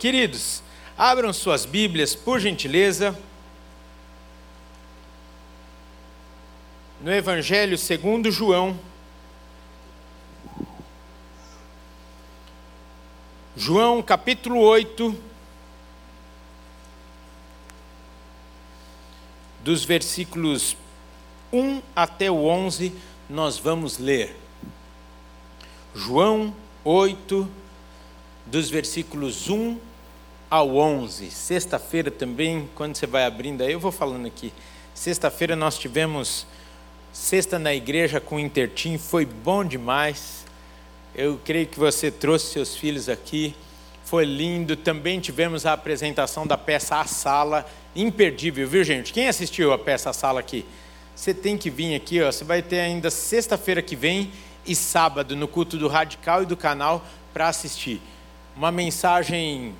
Queridos, abram suas Bíblias, por gentileza. No Evangelho segundo João. João capítulo 8, dos versículos 1 até o 11, nós vamos ler. João 8, dos versículos 1 ao 11. Sexta-feira também, quando você vai abrindo aí, eu vou falando aqui. Sexta-feira nós tivemos sexta na igreja com o Intertim, foi bom demais. Eu creio que você trouxe seus filhos aqui, foi lindo. Também tivemos a apresentação da peça A Sala, imperdível, viu gente? Quem assistiu a peça A Sala aqui? Você tem que vir aqui, ó. Você vai ter ainda sexta-feira que vem e sábado no culto do Radical e do canal para assistir. Uma mensagem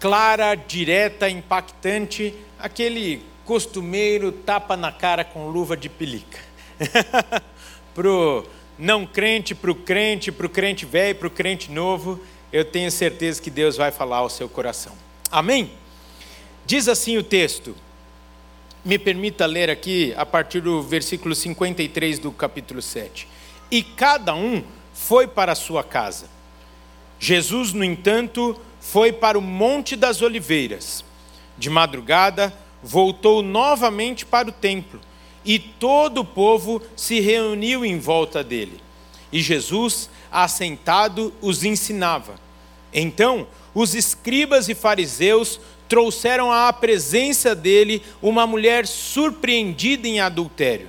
clara, direta, impactante, aquele costumeiro tapa na cara com luva de pelica. pro não crente, pro crente, pro crente velho, pro crente novo, eu tenho certeza que Deus vai falar ao seu coração. Amém? Diz assim o texto. Me permita ler aqui a partir do versículo 53 do capítulo 7. E cada um foi para a sua casa. Jesus, no entanto, foi para o Monte das Oliveiras. De madrugada, voltou novamente para o templo, e todo o povo se reuniu em volta dele. E Jesus, assentado, os ensinava. Então, os escribas e fariseus trouxeram à presença dele uma mulher surpreendida em adultério.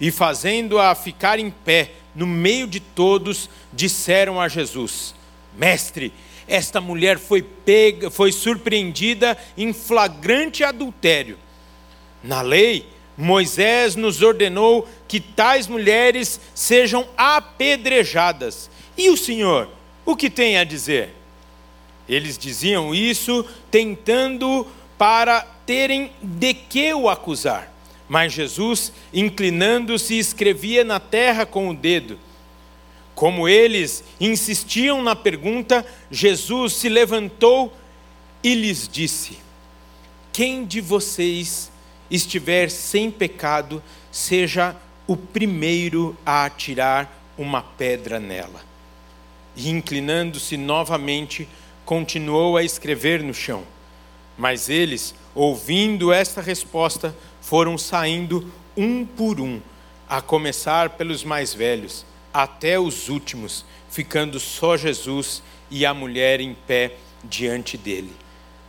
E fazendo-a ficar em pé no meio de todos, disseram a Jesus: Mestre, esta mulher foi pega, foi surpreendida em flagrante adultério. Na lei, Moisés nos ordenou que tais mulheres sejam apedrejadas. E o Senhor, o que tem a dizer? Eles diziam isso tentando para terem de que o acusar. Mas Jesus, inclinando-se, escrevia na terra com o dedo. Como eles insistiam na pergunta, Jesus se levantou e lhes disse: Quem de vocês estiver sem pecado, seja o primeiro a atirar uma pedra nela. E inclinando-se novamente, continuou a escrever no chão. Mas eles, ouvindo esta resposta, foram saindo um por um, a começar pelos mais velhos até os últimos, ficando só Jesus e a mulher em pé diante dele.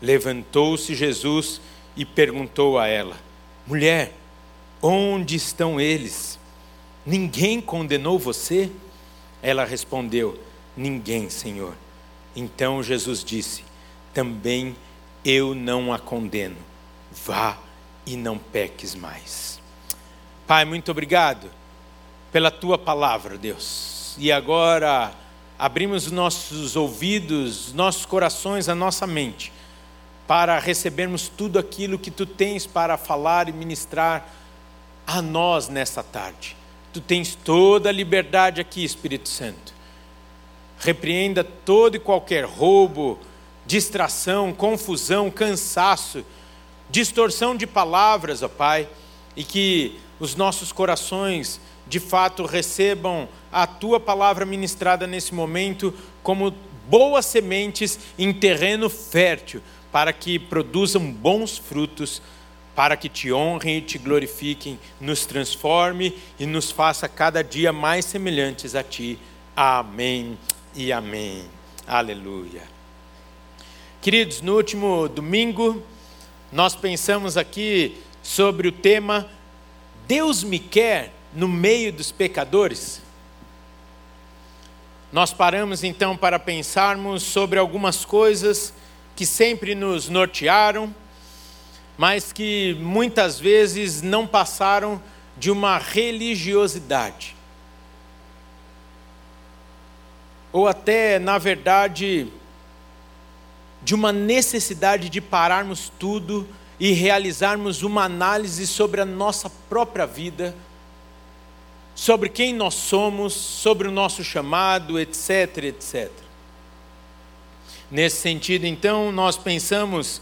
Levantou-se Jesus e perguntou a ela: Mulher, onde estão eles? Ninguém condenou você? Ela respondeu: Ninguém, Senhor. Então Jesus disse: Também eu não a condeno. Vá e não peques mais. Pai, muito obrigado pela tua palavra, Deus. E agora abrimos nossos ouvidos, nossos corações, a nossa mente, para recebermos tudo aquilo que tu tens para falar e ministrar a nós nesta tarde. Tu tens toda a liberdade aqui, Espírito Santo. Repreenda todo e qualquer roubo, distração, confusão, cansaço, distorção de palavras, ó Pai, e que os nossos corações de fato recebam a tua palavra ministrada nesse momento como boas sementes em terreno fértil, para que produzam bons frutos, para que te honrem e te glorifiquem, nos transforme e nos faça cada dia mais semelhantes a ti. Amém e amém. Aleluia. Queridos, no último domingo, nós pensamos aqui sobre o tema Deus me quer no meio dos pecadores? Nós paramos então para pensarmos sobre algumas coisas que sempre nos nortearam, mas que muitas vezes não passaram de uma religiosidade. Ou até, na verdade, de uma necessidade de pararmos tudo e realizarmos uma análise sobre a nossa própria vida sobre quem nós somos, sobre o nosso chamado, etc, etc. Nesse sentido, então, nós pensamos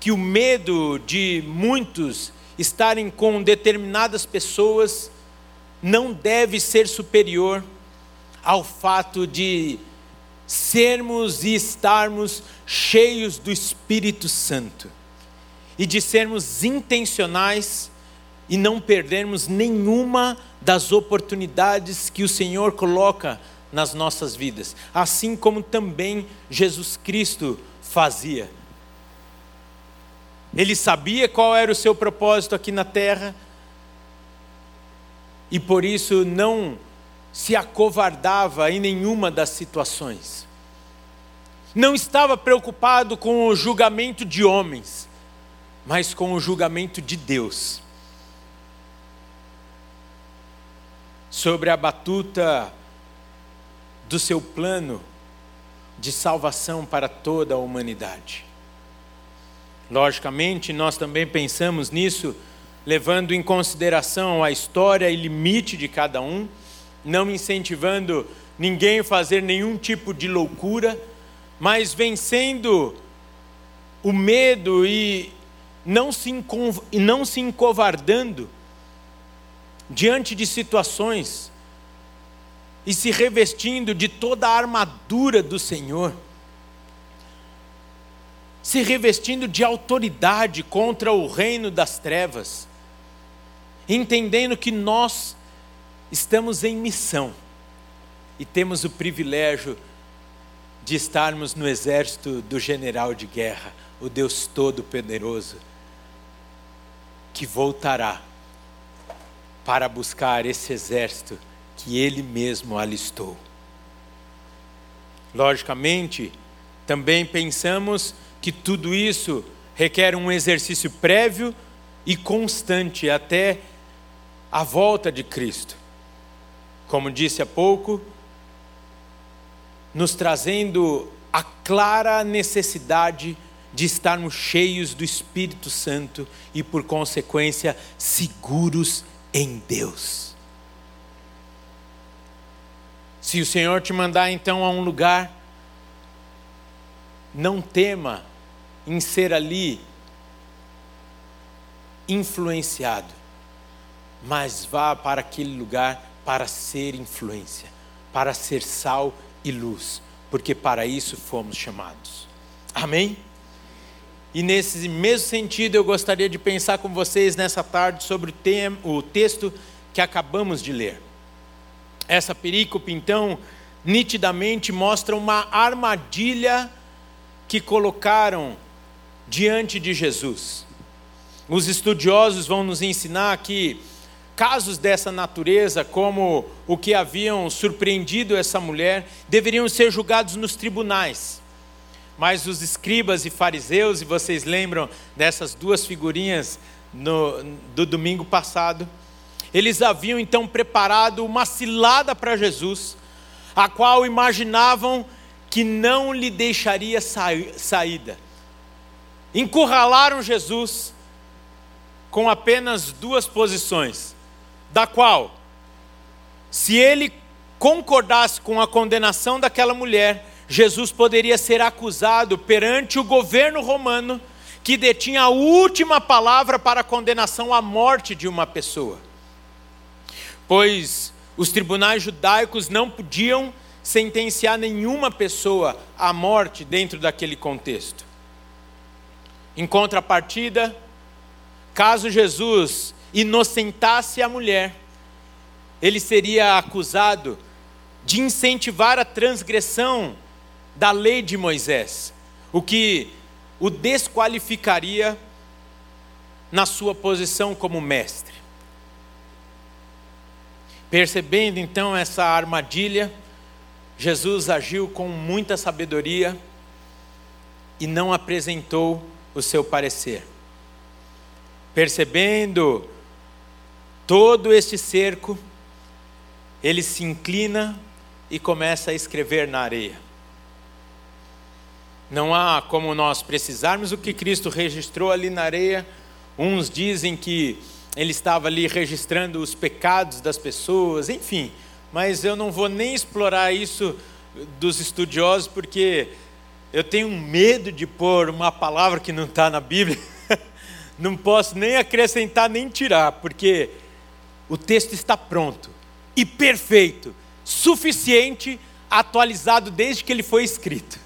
que o medo de muitos estarem com determinadas pessoas não deve ser superior ao fato de sermos e estarmos cheios do Espírito Santo e de sermos intencionais e não perdermos nenhuma das oportunidades que o Senhor coloca nas nossas vidas, assim como também Jesus Cristo fazia. Ele sabia qual era o seu propósito aqui na terra e por isso não se acovardava em nenhuma das situações. Não estava preocupado com o julgamento de homens, mas com o julgamento de Deus. Sobre a batuta do seu plano de salvação para toda a humanidade. Logicamente, nós também pensamos nisso, levando em consideração a história e limite de cada um, não incentivando ninguém a fazer nenhum tipo de loucura, mas vencendo o medo e não se, não se encovardando diante de situações e se revestindo de toda a armadura do Senhor, se revestindo de autoridade contra o reino das trevas, entendendo que nós estamos em missão e temos o privilégio de estarmos no exército do general de guerra, o Deus Todo-Poderoso, que voltará para buscar esse exército que ele mesmo alistou. Logicamente, também pensamos que tudo isso requer um exercício prévio e constante até a volta de Cristo. Como disse há pouco, nos trazendo a clara necessidade de estarmos cheios do Espírito Santo e, por consequência, seguros em Deus. Se o Senhor te mandar então a um lugar, não tema em ser ali influenciado, mas vá para aquele lugar para ser influência, para ser sal e luz, porque para isso fomos chamados. Amém? E nesse mesmo sentido, eu gostaria de pensar com vocês nessa tarde sobre o, o texto que acabamos de ler. Essa perícope, então, nitidamente mostra uma armadilha que colocaram diante de Jesus. Os estudiosos vão nos ensinar que casos dessa natureza, como o que haviam surpreendido essa mulher, deveriam ser julgados nos tribunais. Mas os escribas e fariseus, e vocês lembram dessas duas figurinhas no, do domingo passado, eles haviam então preparado uma cilada para Jesus, a qual imaginavam que não lhe deixaria saída. Encurralaram Jesus com apenas duas posições, da qual, se ele concordasse com a condenação daquela mulher, Jesus poderia ser acusado perante o governo romano, que detinha a última palavra para a condenação à morte de uma pessoa pois os tribunais judaicos não podiam sentenciar nenhuma pessoa à morte dentro daquele contexto. Em contrapartida, caso Jesus inocentasse a mulher, ele seria acusado de incentivar a transgressão da lei de Moisés, o que o desqualificaria na sua posição como mestre. Percebendo então essa armadilha, Jesus agiu com muita sabedoria e não apresentou o seu parecer. Percebendo todo este cerco, ele se inclina e começa a escrever na areia. Não há como nós precisarmos o que Cristo registrou ali na areia. Uns dizem que ele estava ali registrando os pecados das pessoas, enfim. Mas eu não vou nem explorar isso dos estudiosos, porque eu tenho medo de pôr uma palavra que não está na Bíblia. não posso nem acrescentar nem tirar, porque o texto está pronto e perfeito, suficiente, atualizado desde que ele foi escrito.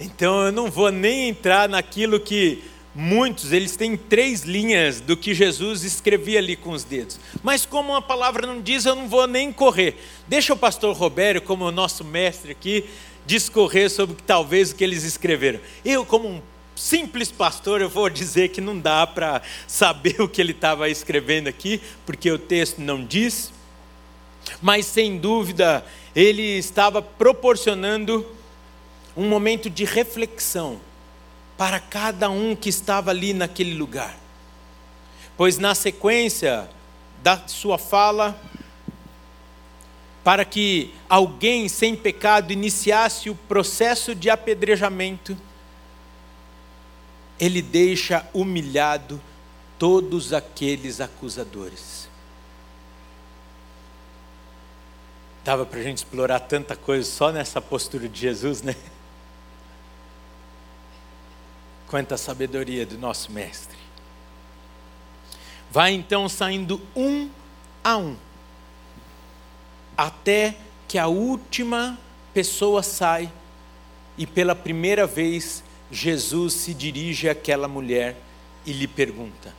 Então eu não vou nem entrar naquilo que muitos, eles têm três linhas do que Jesus escrevia ali com os dedos. Mas como a palavra não diz, eu não vou nem correr. Deixa o pastor Robério, como o nosso mestre aqui, discorrer sobre talvez o que eles escreveram. Eu, como um simples pastor, eu vou dizer que não dá para saber o que ele estava escrevendo aqui, porque o texto não diz. Mas sem dúvida, ele estava proporcionando um momento de reflexão para cada um que estava ali naquele lugar. Pois na sequência da sua fala, para que alguém sem pecado iniciasse o processo de apedrejamento, ele deixa humilhado todos aqueles acusadores. Dava para a gente explorar tanta coisa só nessa postura de Jesus, né? Quanta sabedoria do nosso Mestre. Vai então saindo um a um, até que a última pessoa sai e pela primeira vez Jesus se dirige àquela mulher e lhe pergunta: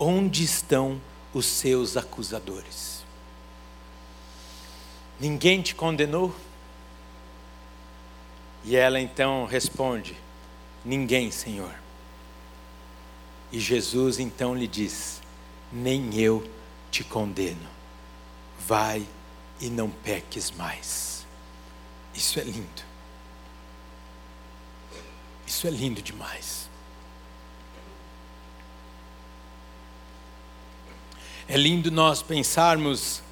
Onde estão os seus acusadores? Ninguém te condenou? E ela então responde: Ninguém, Senhor. E Jesus então lhe diz: Nem eu te condeno. Vai e não peques mais. Isso é lindo. Isso é lindo demais. É lindo nós pensarmos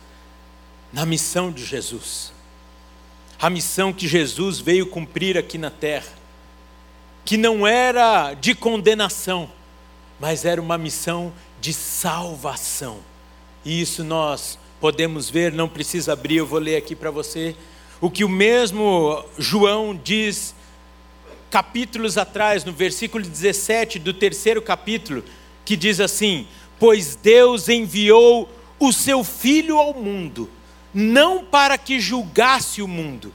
na missão de Jesus. A missão que Jesus veio cumprir aqui na terra que não era de condenação, mas era uma missão de salvação. E isso nós podemos ver, não precisa abrir, eu vou ler aqui para você. O que o mesmo João diz capítulos atrás, no versículo 17 do terceiro capítulo, que diz assim: Pois Deus enviou o seu Filho ao mundo, não para que julgasse o mundo,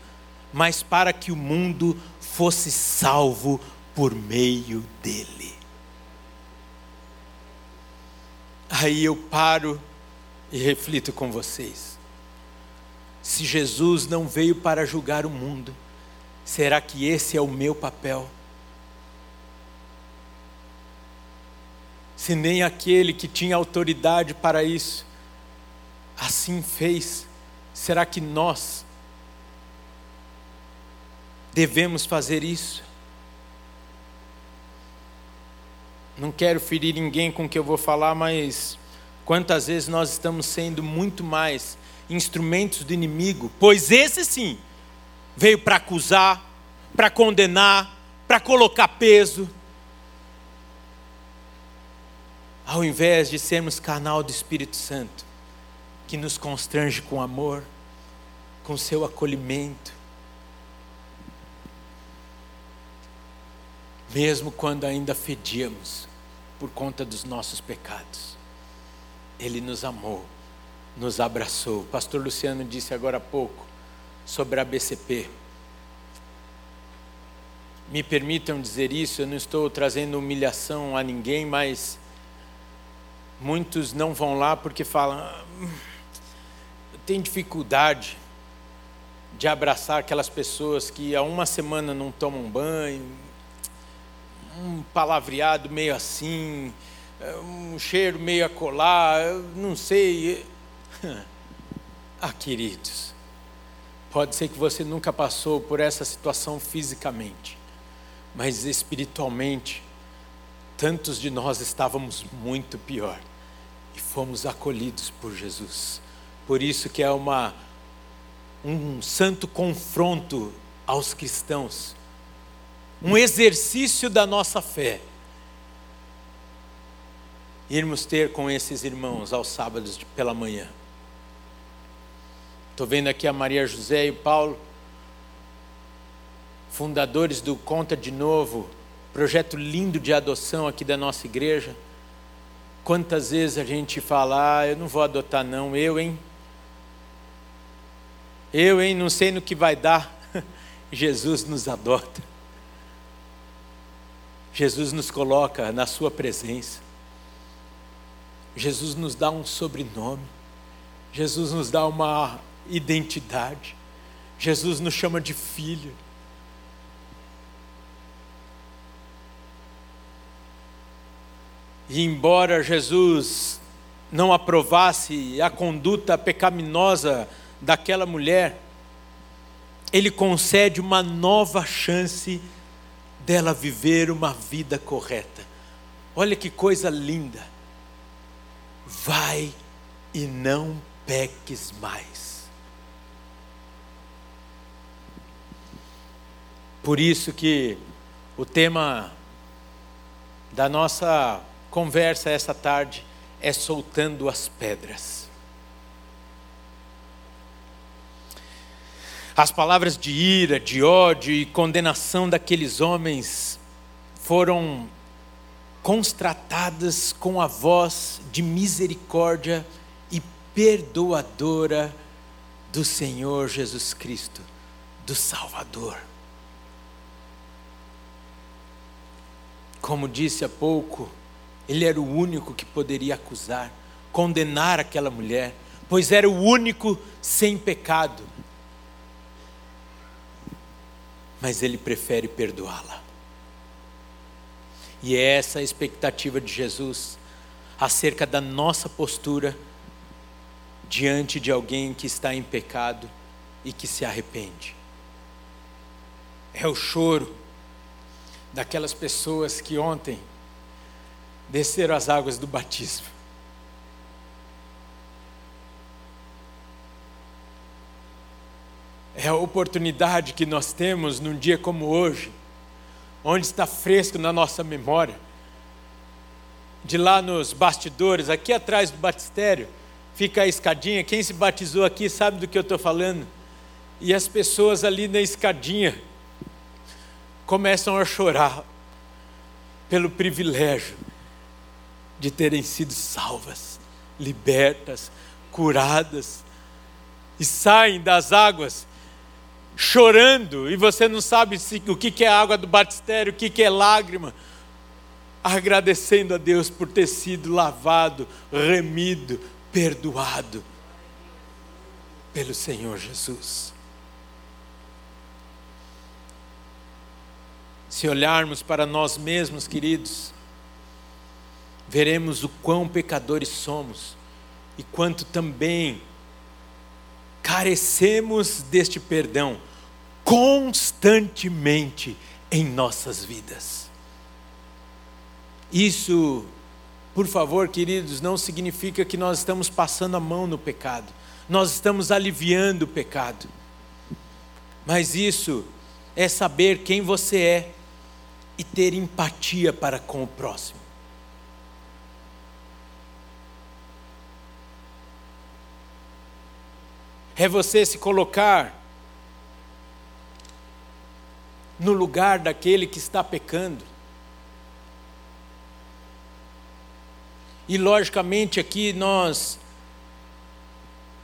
mas para que o mundo fosse salvo por meio dele. Aí eu paro e reflito com vocês. Se Jesus não veio para julgar o mundo, será que esse é o meu papel? Se nem aquele que tinha autoridade para isso assim fez, será que nós devemos fazer isso? Não quero ferir ninguém com o que eu vou falar, mas quantas vezes nós estamos sendo muito mais instrumentos do inimigo, pois esse sim veio para acusar, para condenar, para colocar peso. Ao invés de sermos canal do Espírito Santo, que nos constrange com amor, com seu acolhimento, mesmo quando ainda fedíamos, por conta dos nossos pecados. Ele nos amou, nos abraçou. O pastor Luciano disse agora há pouco sobre a BCP. Me permitam dizer isso, eu não estou trazendo humilhação a ninguém, mas muitos não vão lá porque falam: ah, eu tenho dificuldade de abraçar aquelas pessoas que há uma semana não tomam banho, um palavreado meio assim, um cheiro meio a colar, não sei. Ah, queridos, pode ser que você nunca passou por essa situação fisicamente, mas espiritualmente, tantos de nós estávamos muito pior e fomos acolhidos por Jesus. Por isso que é uma um santo confronto aos cristãos um exercício da nossa fé. Irmos ter com esses irmãos aos sábados pela manhã. Estou vendo aqui a Maria José e o Paulo. fundadores do Conta de Novo, projeto lindo de adoção aqui da nossa igreja. Quantas vezes a gente fala, ah, eu não vou adotar não, eu, hein? Eu, hein, não sei no que vai dar. Jesus nos adota. Jesus nos coloca na sua presença. Jesus nos dá um sobrenome. Jesus nos dá uma identidade. Jesus nos chama de filho. E embora Jesus não aprovasse a conduta pecaminosa daquela mulher, ele concede uma nova chance dela viver uma vida correta. Olha que coisa linda. Vai e não peques mais. Por isso que o tema da nossa conversa essa tarde é soltando as pedras. As palavras de ira, de ódio e condenação daqueles homens foram constratadas com a voz de misericórdia e perdoadora do Senhor Jesus Cristo, do Salvador. Como disse há pouco, ele era o único que poderia acusar, condenar aquela mulher, pois era o único sem pecado. Mas ele prefere perdoá-la. E é essa a expectativa de Jesus acerca da nossa postura diante de alguém que está em pecado e que se arrepende. É o choro daquelas pessoas que ontem desceram as águas do batismo. É a oportunidade que nós temos num dia como hoje, onde está fresco na nossa memória, de lá nos bastidores, aqui atrás do batistério, fica a escadinha. Quem se batizou aqui sabe do que eu estou falando. E as pessoas ali na escadinha começam a chorar pelo privilégio de terem sido salvas, libertas, curadas, e saem das águas chorando, e você não sabe se, o que, é água do batistério, o que é lágrima, agradecendo a Deus por ter sido lavado, remido, perdoado pelo Senhor Jesus. Se olharmos para nós mesmos, queridos, veremos o quão pecadores somos e quanto também carecemos deste perdão constantemente em nossas vidas. Isso, por favor, queridos, não significa que nós estamos passando a mão no pecado, nós estamos aliviando o pecado, mas isso é saber quem você é e ter empatia para com o próximo. é você se colocar no lugar daquele que está pecando. E logicamente aqui nós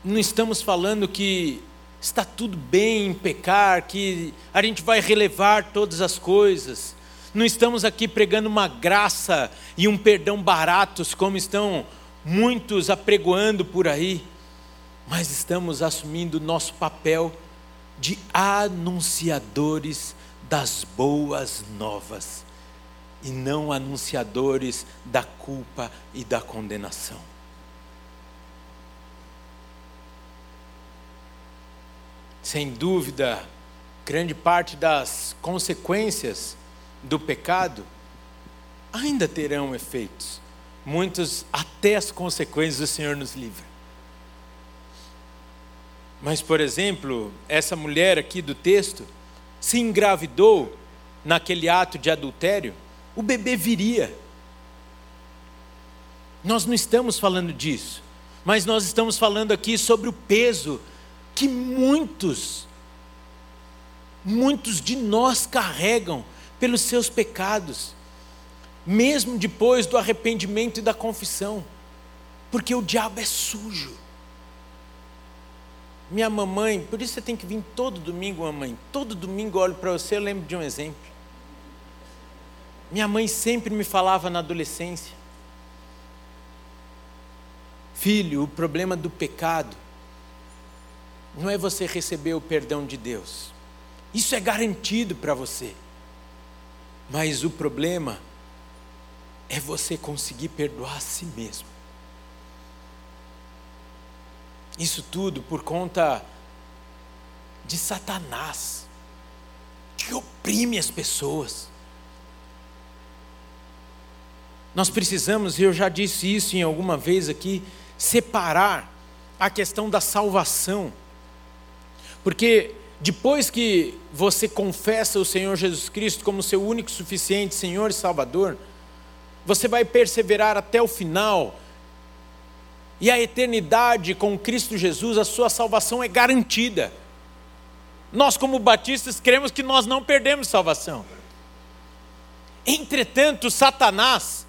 não estamos falando que está tudo bem em pecar, que a gente vai relevar todas as coisas. Não estamos aqui pregando uma graça e um perdão baratos, como estão muitos apregoando por aí mas estamos assumindo nosso papel de anunciadores das boas novas e não anunciadores da culpa e da condenação. Sem dúvida, grande parte das consequências do pecado ainda terão efeitos. Muitos, até as consequências, o Senhor nos livra. Mas, por exemplo, essa mulher aqui do texto se engravidou naquele ato de adultério, o bebê viria. Nós não estamos falando disso, mas nós estamos falando aqui sobre o peso que muitos muitos de nós carregam pelos seus pecados, mesmo depois do arrependimento e da confissão, porque o diabo é sujo. Minha mamãe, por isso você tem que vir todo domingo, mamãe. Todo domingo eu olho para você, eu lembro de um exemplo. Minha mãe sempre me falava na adolescência: Filho, o problema do pecado não é você receber o perdão de Deus. Isso é garantido para você. Mas o problema é você conseguir perdoar a si mesmo. Isso tudo por conta de Satanás, que oprime as pessoas. Nós precisamos, e eu já disse isso em alguma vez aqui, separar a questão da salvação. Porque depois que você confessa o Senhor Jesus Cristo como seu único suficiente Senhor e Salvador, você vai perseverar até o final e a eternidade com Cristo Jesus, a sua salvação é garantida. Nós, como batistas, cremos que nós não perdemos salvação. Entretanto, Satanás,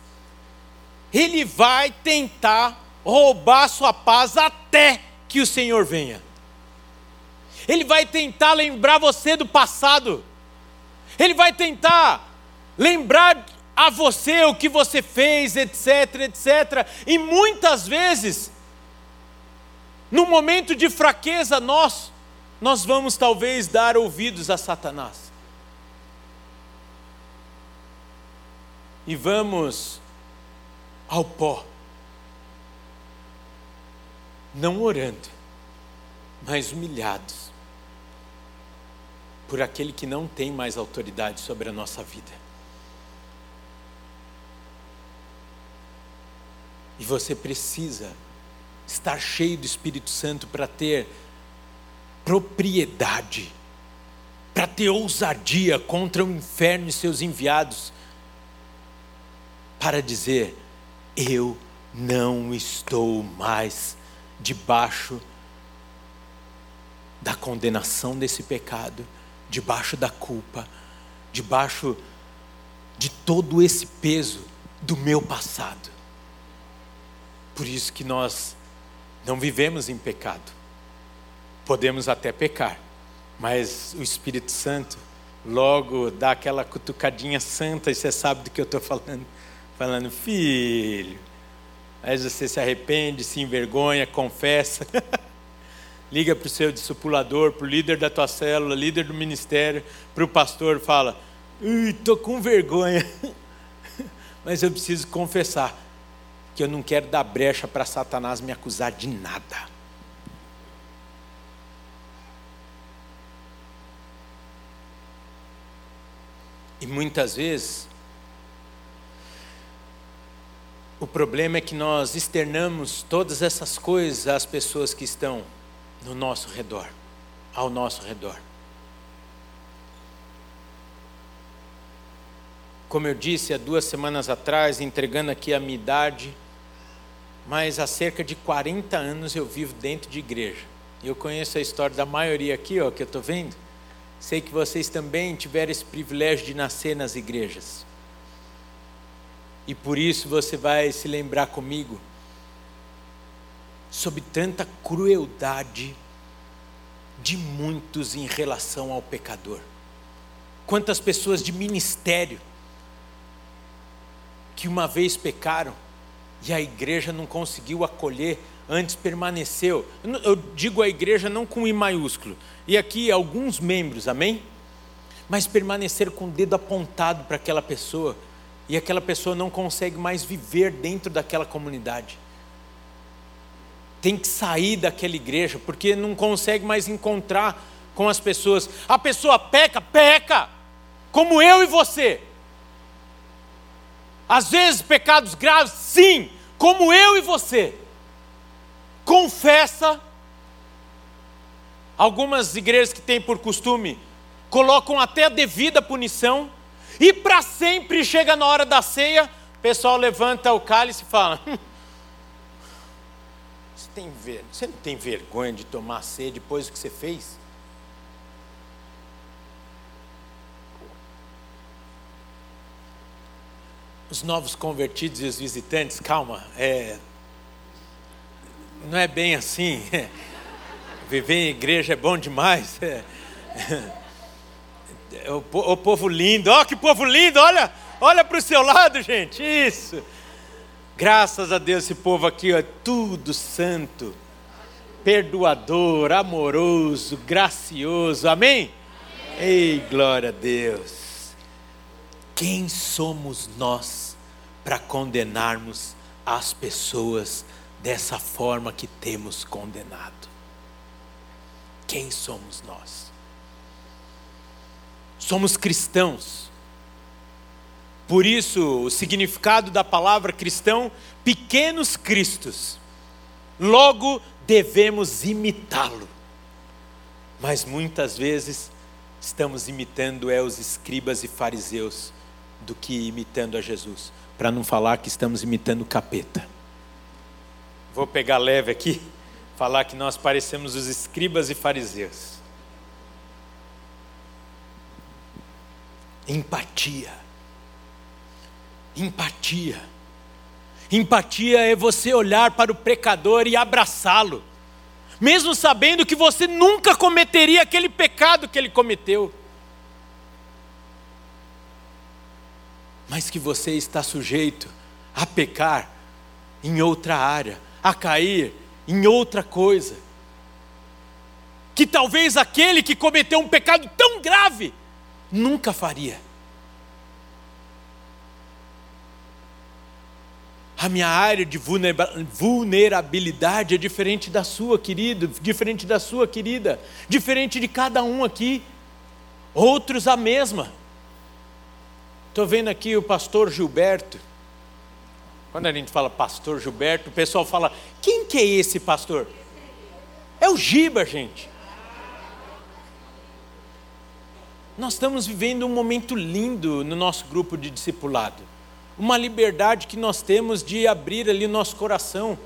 ele vai tentar roubar sua paz até que o Senhor venha. Ele vai tentar lembrar você do passado. Ele vai tentar lembrar a você o que você fez, etc, etc. E muitas vezes, no momento de fraqueza nós, nós vamos talvez dar ouvidos a Satanás. E vamos ao pó. Não orando, mas humilhados por aquele que não tem mais autoridade sobre a nossa vida. E você precisa estar cheio do Espírito Santo para ter propriedade, para ter ousadia contra o inferno e seus enviados, para dizer: Eu não estou mais debaixo da condenação desse pecado, debaixo da culpa, debaixo de todo esse peso do meu passado. Por isso que nós não vivemos em pecado. Podemos até pecar, mas o Espírito Santo logo dá aquela cutucadinha santa e você sabe do que eu estou falando. Falando, filho. Aí você se arrepende, se envergonha, confessa. Liga para o seu discipulador, para o líder da tua célula, líder do ministério, para o pastor, fala: estou com vergonha, mas eu preciso confessar que eu não quero dar brecha para Satanás me acusar de nada. E muitas vezes, o problema é que nós externamos todas essas coisas às pessoas que estão no nosso redor, ao nosso redor. Como eu disse há duas semanas atrás, entregando aqui a minha idade, mas há cerca de 40 anos eu vivo dentro de igreja. Eu conheço a história da maioria aqui, ó, que eu estou vendo. Sei que vocês também tiveram esse privilégio de nascer nas igrejas. E por isso você vai se lembrar comigo sobre tanta crueldade de muitos em relação ao pecador. Quantas pessoas de ministério que uma vez pecaram e a igreja não conseguiu acolher, antes permaneceu. Eu digo a igreja não com I maiúsculo, e aqui alguns membros, amém? Mas permanecer com o dedo apontado para aquela pessoa, e aquela pessoa não consegue mais viver dentro daquela comunidade. Tem que sair daquela igreja, porque não consegue mais encontrar com as pessoas. A pessoa peca, peca, como eu e você. Às vezes pecados graves, sim, como eu e você. Confessa. Algumas igrejas que têm por costume colocam até a devida punição e para sempre chega na hora da ceia, o pessoal levanta o cálice e fala: hum, você, tem ver... você não tem vergonha de tomar ceia depois do que você fez? Os novos convertidos e os visitantes, calma, é, não é bem assim. Viver em igreja é bom demais. É, é, o, o povo lindo, ó, que povo lindo, olha, olha para o seu lado, gente, isso. Graças a Deus, esse povo aqui é tudo santo, perdoador, amoroso, gracioso, amém? amém? Ei, glória a Deus. Quem somos nós para condenarmos as pessoas dessa forma que temos condenado? Quem somos nós? Somos cristãos. Por isso, o significado da palavra cristão, pequenos cristos. Logo, devemos imitá-lo. Mas muitas vezes estamos imitando é os escribas e fariseus do que imitando a Jesus, para não falar que estamos imitando o capeta. Vou pegar leve aqui, falar que nós parecemos os escribas e fariseus. Empatia. Empatia. Empatia é você olhar para o pecador e abraçá-lo, mesmo sabendo que você nunca cometeria aquele pecado que ele cometeu. Mas que você está sujeito a pecar em outra área, a cair em outra coisa. Que talvez aquele que cometeu um pecado tão grave nunca faria. A minha área de vulnerabilidade é diferente da sua, querido, diferente da sua, querida, diferente de cada um aqui. Outros a mesma. Estou vendo aqui o pastor Gilberto. Quando a gente fala pastor Gilberto, o pessoal fala: quem que é esse pastor? É o Giba, gente. Nós estamos vivendo um momento lindo no nosso grupo de discipulado. Uma liberdade que nós temos de abrir ali o nosso coração.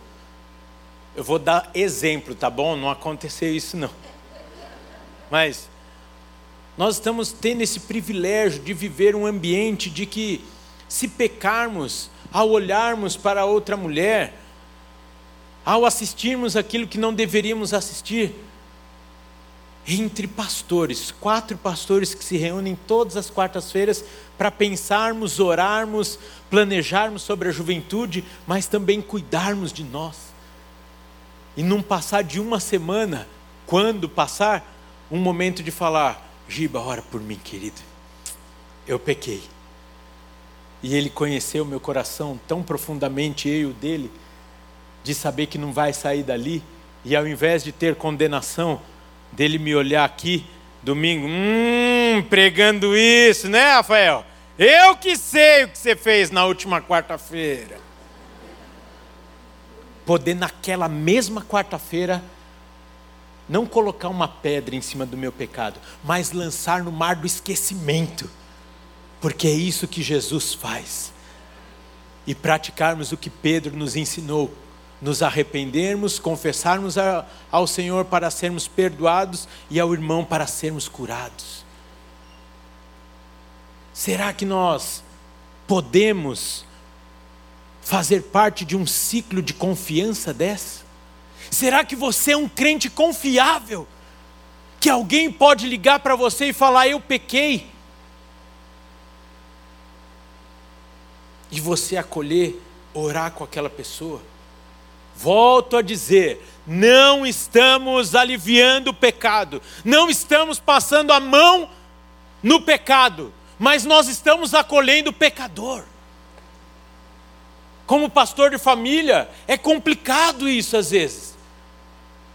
Eu vou dar exemplo, tá bom? Não aconteceu isso não. Mas nós estamos tendo esse privilégio de viver um ambiente de que, se pecarmos, ao olharmos para outra mulher, ao assistirmos aquilo que não deveríamos assistir, entre pastores, quatro pastores que se reúnem todas as quartas-feiras para pensarmos, orarmos, planejarmos sobre a juventude, mas também cuidarmos de nós. E não passar de uma semana, quando passar, um momento de falar: Giba, ora por mim, querido. Eu pequei. E ele conheceu meu coração tão profundamente, eu e o dele, de saber que não vai sair dali. E ao invés de ter condenação, dele me olhar aqui, domingo, hum, pregando isso, né, Rafael? Eu que sei o que você fez na última quarta-feira. Poder naquela mesma quarta-feira não colocar uma pedra em cima do meu pecado, mas lançar no mar do esquecimento, porque é isso que Jesus faz. E praticarmos o que Pedro nos ensinou, nos arrependermos, confessarmos ao Senhor para sermos perdoados e ao irmão para sermos curados. Será que nós podemos fazer parte de um ciclo de confiança dessa? Será que você é um crente confiável? Que alguém pode ligar para você e falar: Eu pequei. E você acolher, orar com aquela pessoa. Volto a dizer, não estamos aliviando o pecado, não estamos passando a mão no pecado, mas nós estamos acolhendo o pecador. Como pastor de família, é complicado isso às vezes.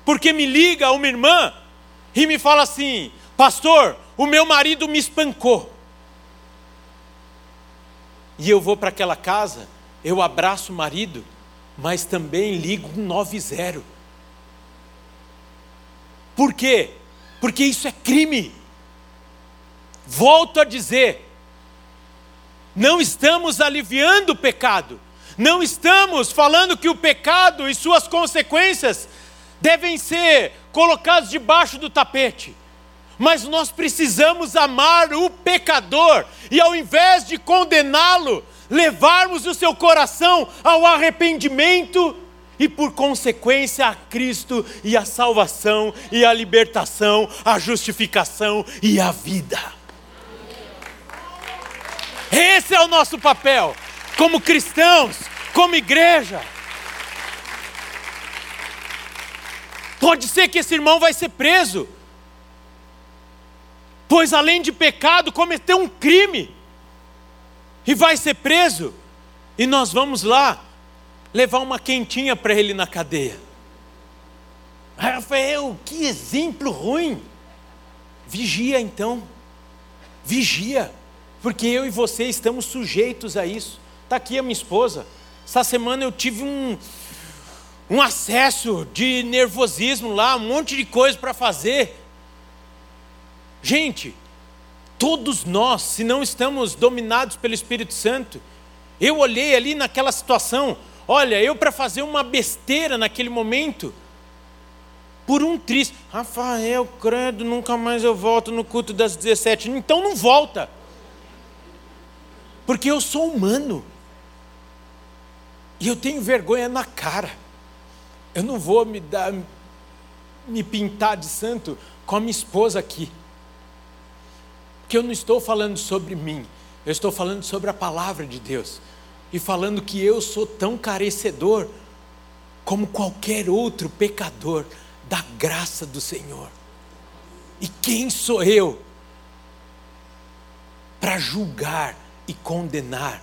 Porque me liga uma irmã e me fala assim: Pastor, o meu marido me espancou. E eu vou para aquela casa, eu abraço o marido, mas também ligo um 90. Por quê? Porque isso é crime. Volto a dizer, não estamos aliviando o pecado, não estamos falando que o pecado e suas consequências devem ser colocados debaixo do tapete. Mas nós precisamos amar o pecador, e ao invés de condená-lo, levarmos o seu coração ao arrependimento e, por consequência, a Cristo e a salvação e a libertação, a justificação e a vida. Esse é o nosso papel, como cristãos, como igreja. Pode ser que esse irmão vai ser preso, pois além de pecado, cometeu um crime e vai ser preso, e nós vamos lá levar uma quentinha para ele na cadeia. Rafael, que exemplo ruim. Vigia então, vigia, porque eu e você estamos sujeitos a isso. Está aqui a minha esposa. Essa semana eu tive um, um acesso de nervosismo lá, um monte de coisa para fazer. Gente, Todos nós, se não estamos dominados pelo Espírito Santo, eu olhei ali naquela situação, olha, eu para fazer uma besteira naquele momento, por um triste, Rafael, credo, nunca mais eu volto no culto das 17. Então não volta, porque eu sou humano, e eu tenho vergonha na cara, eu não vou me dar, me pintar de santo com a minha esposa aqui. Porque eu não estou falando sobre mim, eu estou falando sobre a palavra de Deus. E falando que eu sou tão carecedor como qualquer outro pecador da graça do Senhor. E quem sou eu para julgar e condenar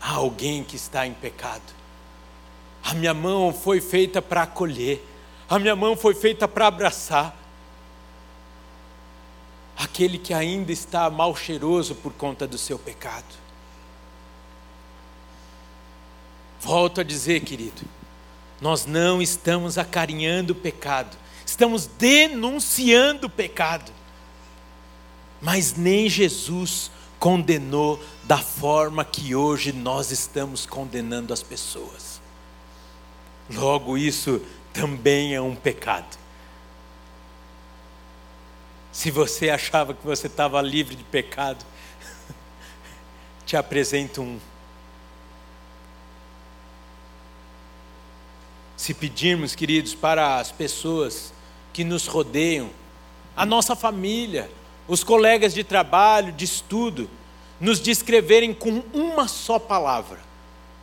a alguém que está em pecado? A minha mão foi feita para acolher, a minha mão foi feita para abraçar, aquele que ainda está mal cheiroso por conta do seu pecado. Volto a dizer, querido, nós não estamos acarinhando o pecado, estamos denunciando o pecado. Mas nem Jesus condenou da forma que hoje nós estamos condenando as pessoas. Logo, isso também é um pecado. Se você achava que você estava livre de pecado, te apresento um. Se pedirmos, queridos, para as pessoas que nos rodeiam, a nossa família, os colegas de trabalho, de estudo, nos descreverem com uma só palavra,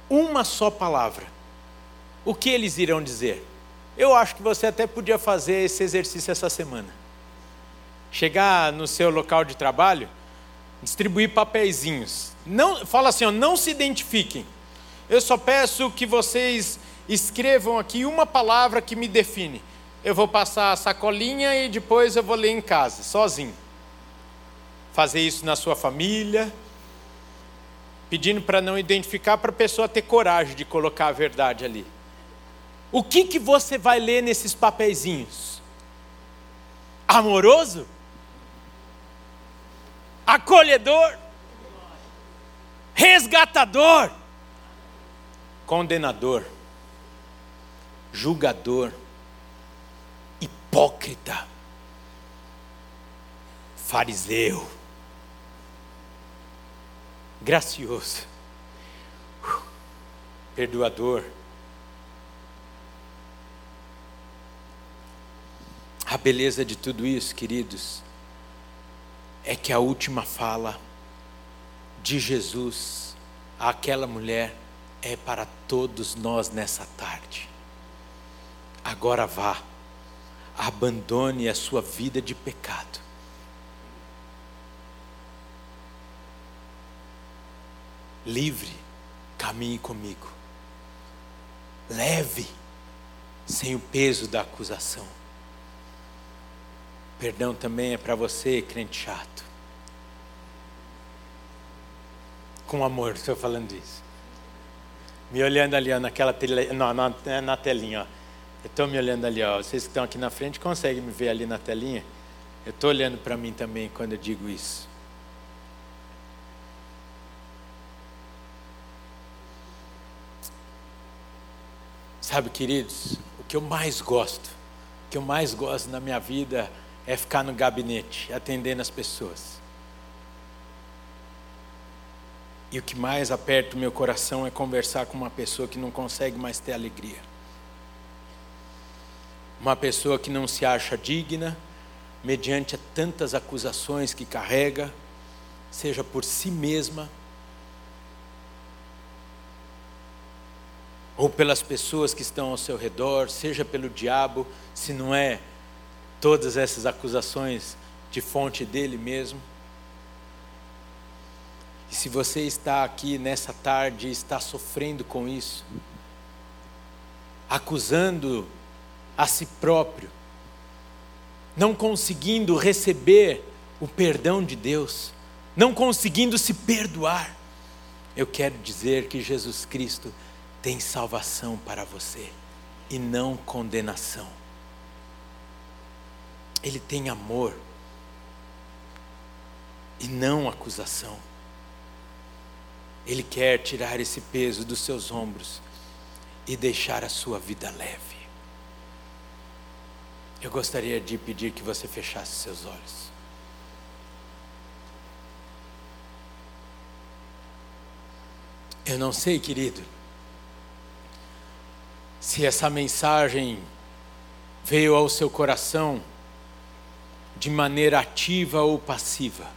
uma só palavra, o que eles irão dizer? Eu acho que você até podia fazer esse exercício essa semana chegar no seu local de trabalho, distribuir papeizinhos. Não, fala assim, ó, não se identifiquem. Eu só peço que vocês escrevam aqui uma palavra que me define. Eu vou passar a sacolinha e depois eu vou ler em casa, sozinho. Fazer isso na sua família, pedindo para não identificar, para a pessoa ter coragem de colocar a verdade ali. O que, que você vai ler nesses papeizinhos? Amoroso? acolhedor, resgatador, condenador, julgador, hipócrita, fariseu, gracioso, perdoador. A beleza de tudo isso, queridos, é que a última fala de Jesus àquela mulher é para todos nós nessa tarde. Agora vá, abandone a sua vida de pecado. Livre, caminhe comigo. Leve, sem o peso da acusação. Perdão também é para você, crente chato. Com amor, estou falando isso. Me olhando ali ó, naquela tele, não, na, na telinha. Ó. Eu estou me olhando ali. Ó. Vocês que estão aqui na frente conseguem me ver ali na telinha? Eu estou olhando para mim também quando eu digo isso. Sabe, queridos, o que eu mais gosto, o que eu mais gosto na minha vida é ficar no gabinete, atendendo as pessoas. E o que mais aperta o meu coração é conversar com uma pessoa que não consegue mais ter alegria. Uma pessoa que não se acha digna, mediante tantas acusações que carrega, seja por si mesma, ou pelas pessoas que estão ao seu redor, seja pelo diabo, se não é todas essas acusações de fonte dele mesmo. E se você está aqui nessa tarde e está sofrendo com isso, acusando a si próprio, não conseguindo receber o perdão de Deus, não conseguindo se perdoar, eu quero dizer que Jesus Cristo tem salvação para você e não condenação. Ele tem amor e não acusação. Ele quer tirar esse peso dos seus ombros e deixar a sua vida leve. Eu gostaria de pedir que você fechasse seus olhos. Eu não sei, querido, se essa mensagem veio ao seu coração de maneira ativa ou passiva.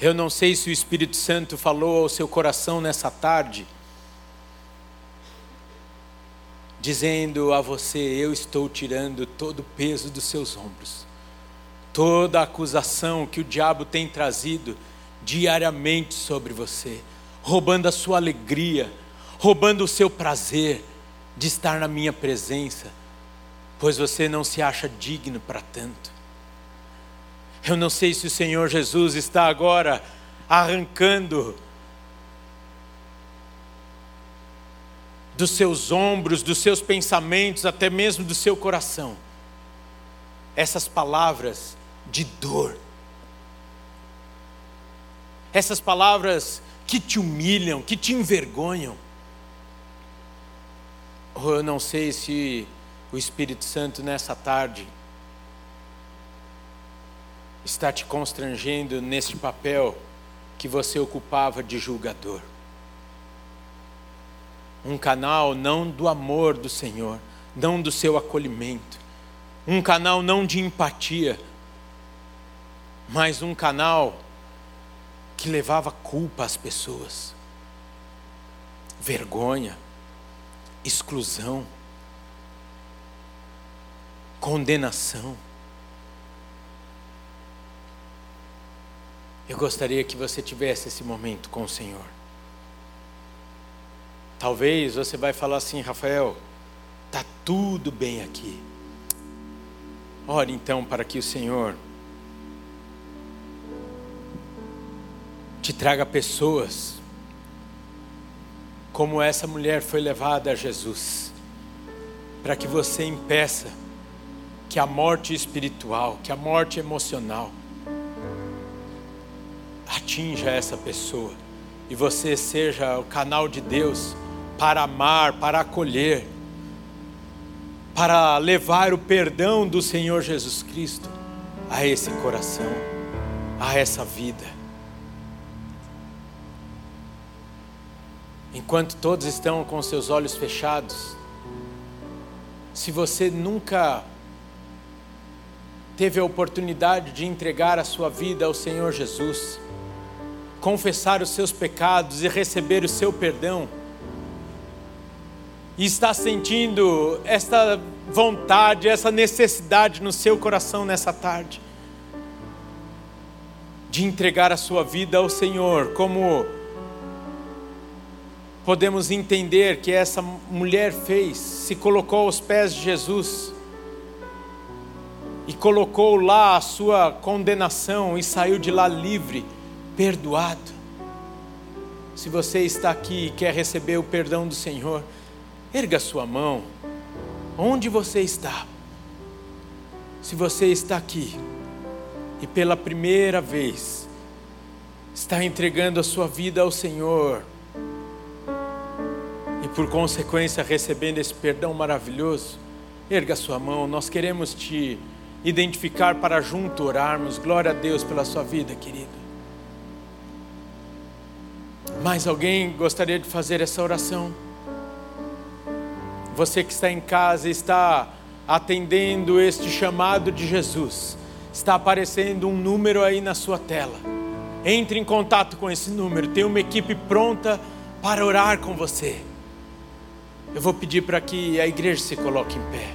Eu não sei se o Espírito Santo falou ao seu coração nessa tarde, dizendo a você: Eu estou tirando todo o peso dos seus ombros, toda a acusação que o diabo tem trazido diariamente sobre você, roubando a sua alegria, roubando o seu prazer de estar na minha presença, pois você não se acha digno para tanto. Eu não sei se o Senhor Jesus está agora arrancando dos seus ombros, dos seus pensamentos, até mesmo do seu coração, essas palavras de dor, essas palavras que te humilham, que te envergonham. Ou eu não sei se o Espírito Santo nessa tarde está te constrangendo nesse papel que você ocupava de julgador. Um canal não do amor do Senhor, não do seu acolhimento. Um canal não de empatia, mas um canal que levava culpa às pessoas. Vergonha, exclusão, condenação. Eu gostaria que você tivesse esse momento com o Senhor. Talvez você vai falar assim, Rafael, tá tudo bem aqui. Ore então para que o Senhor te traga pessoas como essa mulher foi levada a Jesus, para que você impeça que a morte espiritual, que a morte emocional, atinja essa pessoa e você seja o canal de Deus para amar, para acolher, para levar o perdão do Senhor Jesus Cristo a esse coração, a essa vida. Enquanto todos estão com seus olhos fechados, se você nunca teve a oportunidade de entregar a sua vida ao Senhor Jesus, confessar os seus pecados e receber o seu perdão, e está sentindo esta vontade, essa necessidade no seu coração nessa tarde, de entregar a sua vida ao Senhor, como podemos entender que essa mulher fez, se colocou aos pés de Jesus e colocou lá a sua condenação e saiu de lá livre perdoado. Se você está aqui e quer receber o perdão do Senhor, erga sua mão. Onde você está? Se você está aqui e pela primeira vez está entregando a sua vida ao Senhor e por consequência recebendo esse perdão maravilhoso, erga sua mão. Nós queremos te identificar para junto orarmos. Glória a Deus pela sua vida, querido. Mais alguém gostaria de fazer essa oração? Você que está em casa está atendendo este chamado de Jesus, está aparecendo um número aí na sua tela. Entre em contato com esse número, tem uma equipe pronta para orar com você. Eu vou pedir para que a igreja se coloque em pé.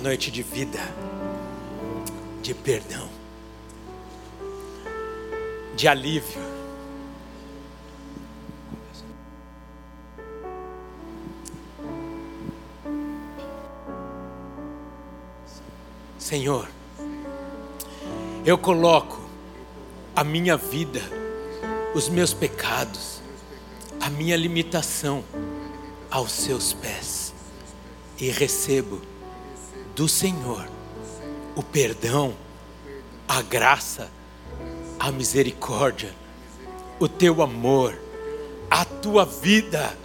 Noite de vida, de perdão, de alívio. Senhor, eu coloco a minha vida, os meus pecados, a minha limitação aos seus pés e recebo do Senhor o perdão, a graça, a misericórdia, o teu amor, a tua vida,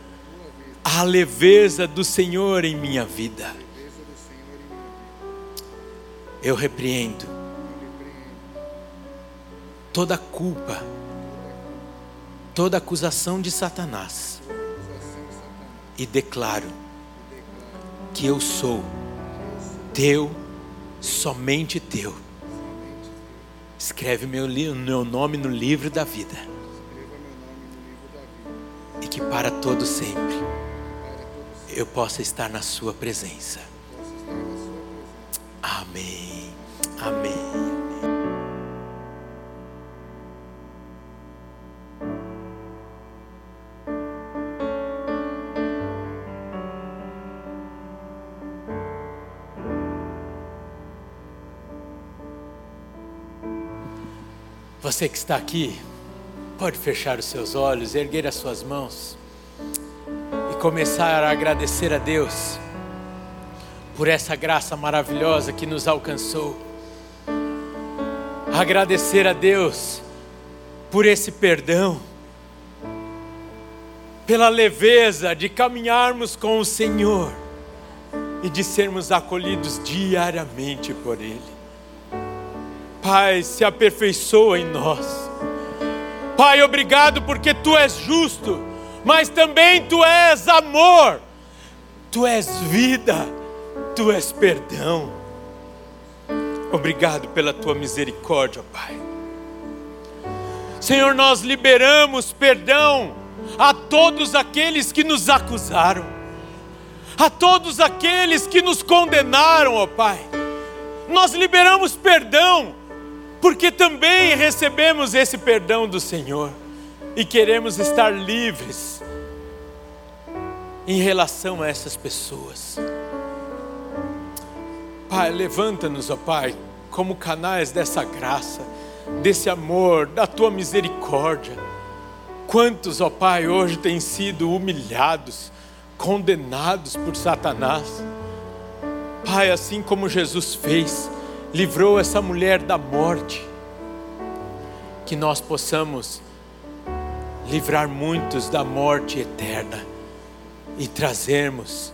a leveza do Senhor em minha vida. Eu repreendo toda culpa, toda acusação de Satanás e declaro que eu sou teu, somente teu. Escreve meu, meu nome no livro da vida. E que para todo sempre eu possa estar na Sua presença. Amém. Amém. Você que está aqui, pode fechar os seus olhos, erguer as suas mãos e começar a agradecer a Deus por essa graça maravilhosa que nos alcançou. Agradecer a Deus por esse perdão, pela leveza de caminharmos com o Senhor e de sermos acolhidos diariamente por Ele. Pai, se aperfeiçoa em nós. Pai, obrigado porque tu és justo, mas também tu és amor, tu és vida, tu és perdão. Obrigado pela tua misericórdia, Pai. Senhor, nós liberamos perdão a todos aqueles que nos acusaram, a todos aqueles que nos condenaram, ó Pai. Nós liberamos perdão porque também recebemos esse perdão do Senhor e queremos estar livres em relação a essas pessoas. Pai, levanta-nos, ó Pai, como canais dessa graça, desse amor, da tua misericórdia. Quantos, ó Pai, hoje têm sido humilhados, condenados por Satanás? Pai, assim como Jesus fez, livrou essa mulher da morte, que nós possamos livrar muitos da morte eterna e trazermos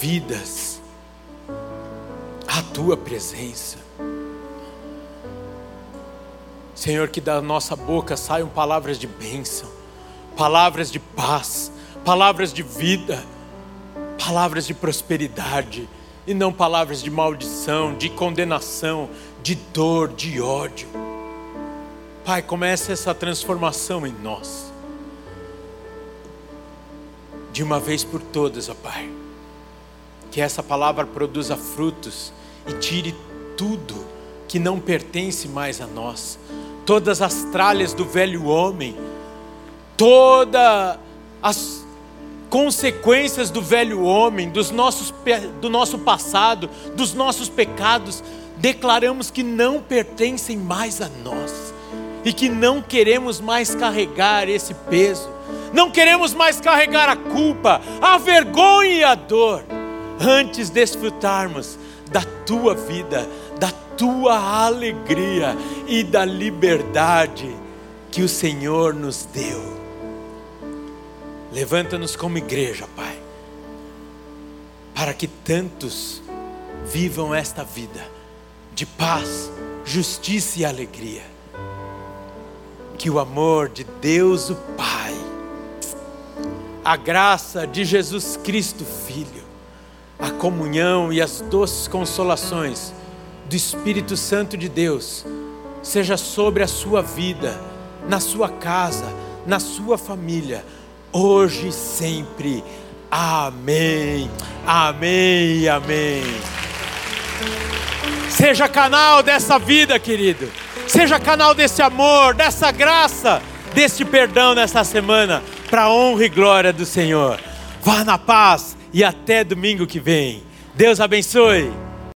vidas à tua presença. Senhor, que da nossa boca saiam palavras de bênção, palavras de paz, palavras de vida, palavras de prosperidade e não palavras de maldição, de condenação, de dor, de ódio. Pai, comece essa transformação em nós. De uma vez por todas, ó Pai. Que essa palavra produza frutos e tire tudo que não pertence mais a nós. Todas as tralhas do velho homem, todas as consequências do velho homem, dos nossos, do nosso passado, dos nossos pecados, declaramos que não pertencem mais a nós e que não queremos mais carregar esse peso, Não queremos mais carregar a culpa, a vergonha e a dor. Antes desfrutarmos da tua vida, da tua alegria e da liberdade que o Senhor nos deu. Levanta-nos como igreja, Pai, para que tantos vivam esta vida de paz, justiça e alegria. Que o amor de Deus, o Pai, a graça de Jesus Cristo, Filho, a comunhão e as doces consolações do Espírito Santo de Deus seja sobre a sua vida, na sua casa, na sua família, hoje e sempre. Amém. Amém. Amém. Seja canal dessa vida, querido. Seja canal desse amor, dessa graça, deste perdão nessa semana, para honra e glória do Senhor. Vá na paz e até domingo que vem. Deus abençoe.